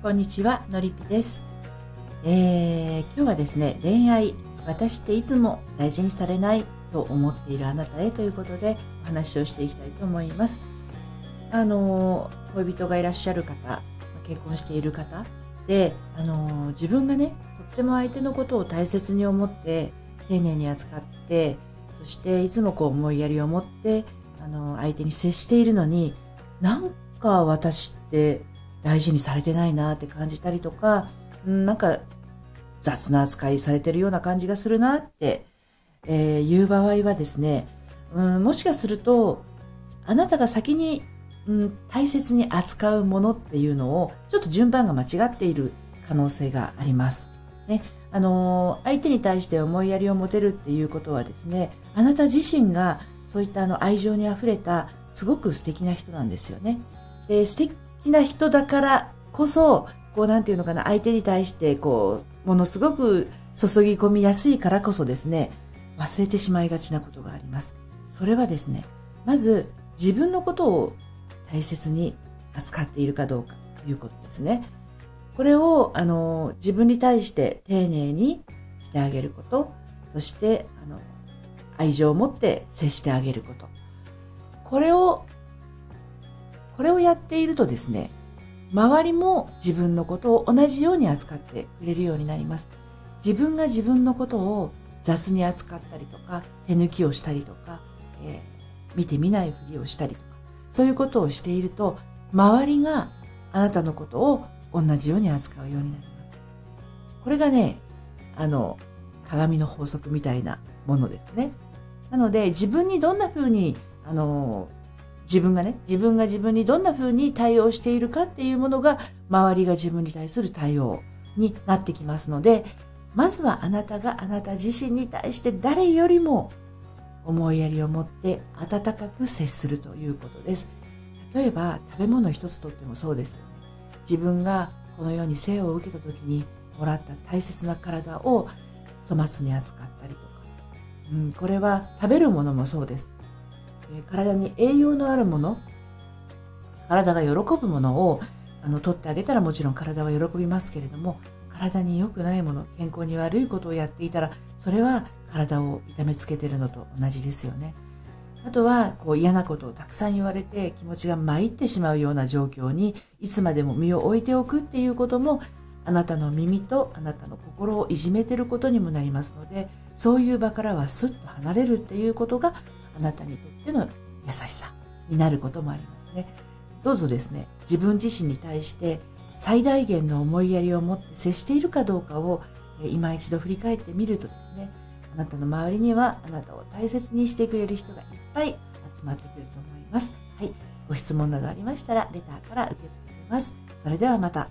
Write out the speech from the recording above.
こんにちは、のりぴです、えー、今日はですね、恋愛、私っていつも大事にされないと思っているあなたへということでお話をしていきたいと思います。あの、恋人がいらっしゃる方、結婚している方で、あの、自分がね、とっても相手のことを大切に思って、丁寧に扱って、そしていつもこう思いやりを持って、あの、相手に接しているのに、なんか私って大事にされてないなって感じたりとか、うん、なんか雑な扱いされてるような感じがするなって、えー、言う場合はですね、うん、もしかすると、あなたが先に、うん、大切に扱うものっていうのを、ちょっと順番が間違っている可能性があります。ね、あのー、相手に対して思いやりを持てるっていうことはですね、あなた自身がそういったあの愛情に溢れたすごく素敵な人なんですよね。で、素敵きな人だからこそ、こうなんていうのかな、相手に対してこう、ものすごく注ぎ込みやすいからこそですね、忘れてしまいがちなことがあります。それはですね、まず自分のことを大切に扱っているかどうかということですね。これを、あの、自分に対して丁寧にしてあげること、そして、あの、愛情を持って接してあげること。これをこれをやっているとですね、周りも自分のことを同じように扱ってくれるようになります。自分が自分のことを雑に扱ったりとか、手抜きをしたりとか、えー、見て見ないふりをしたりとか、そういうことをしていると、周りがあなたのことを同じように扱うようになります。これがね、あの、鏡の法則みたいなものですね。なので、自分にどんな風に、あの、自分がね、自分が自分にどんな風に対応しているかっていうものが、周りが自分に対する対応になってきますので、まずはあなたがあなた自身に対して誰よりも思いやりを持って温かく接するということです。例えば食べ物一つとってもそうですよね。自分がこのように生を受けた時にもらった大切な体を粗末に扱ったりとか、うん、これは食べるものもそうです。体に栄養のあるもの、体が喜ぶものをあの取ってあげたらもちろん体は喜びますけれども、体に良くないもの、健康に悪いことをやっていたら、それは体を痛めつけてるのと同じですよね。あとは、こう嫌なことをたくさん言われて気持ちが参ってしまうような状況にいつまでも身を置いておくっていうこともあなたの耳とあなたの心をいじめてることにもなりますので、そういう場からはスッと離れるっていうことがあなたにとっての優しさになることもありますね。どうぞですね、自分自身に対して最大限の思いやりを持って接しているかどうかを今一度振り返ってみるとですね、あなたの周りにはあなたを大切にしてくれる人がいっぱい集まってくると思います。はい。ご質問などありましたら、レターから受け付けています。それではまた。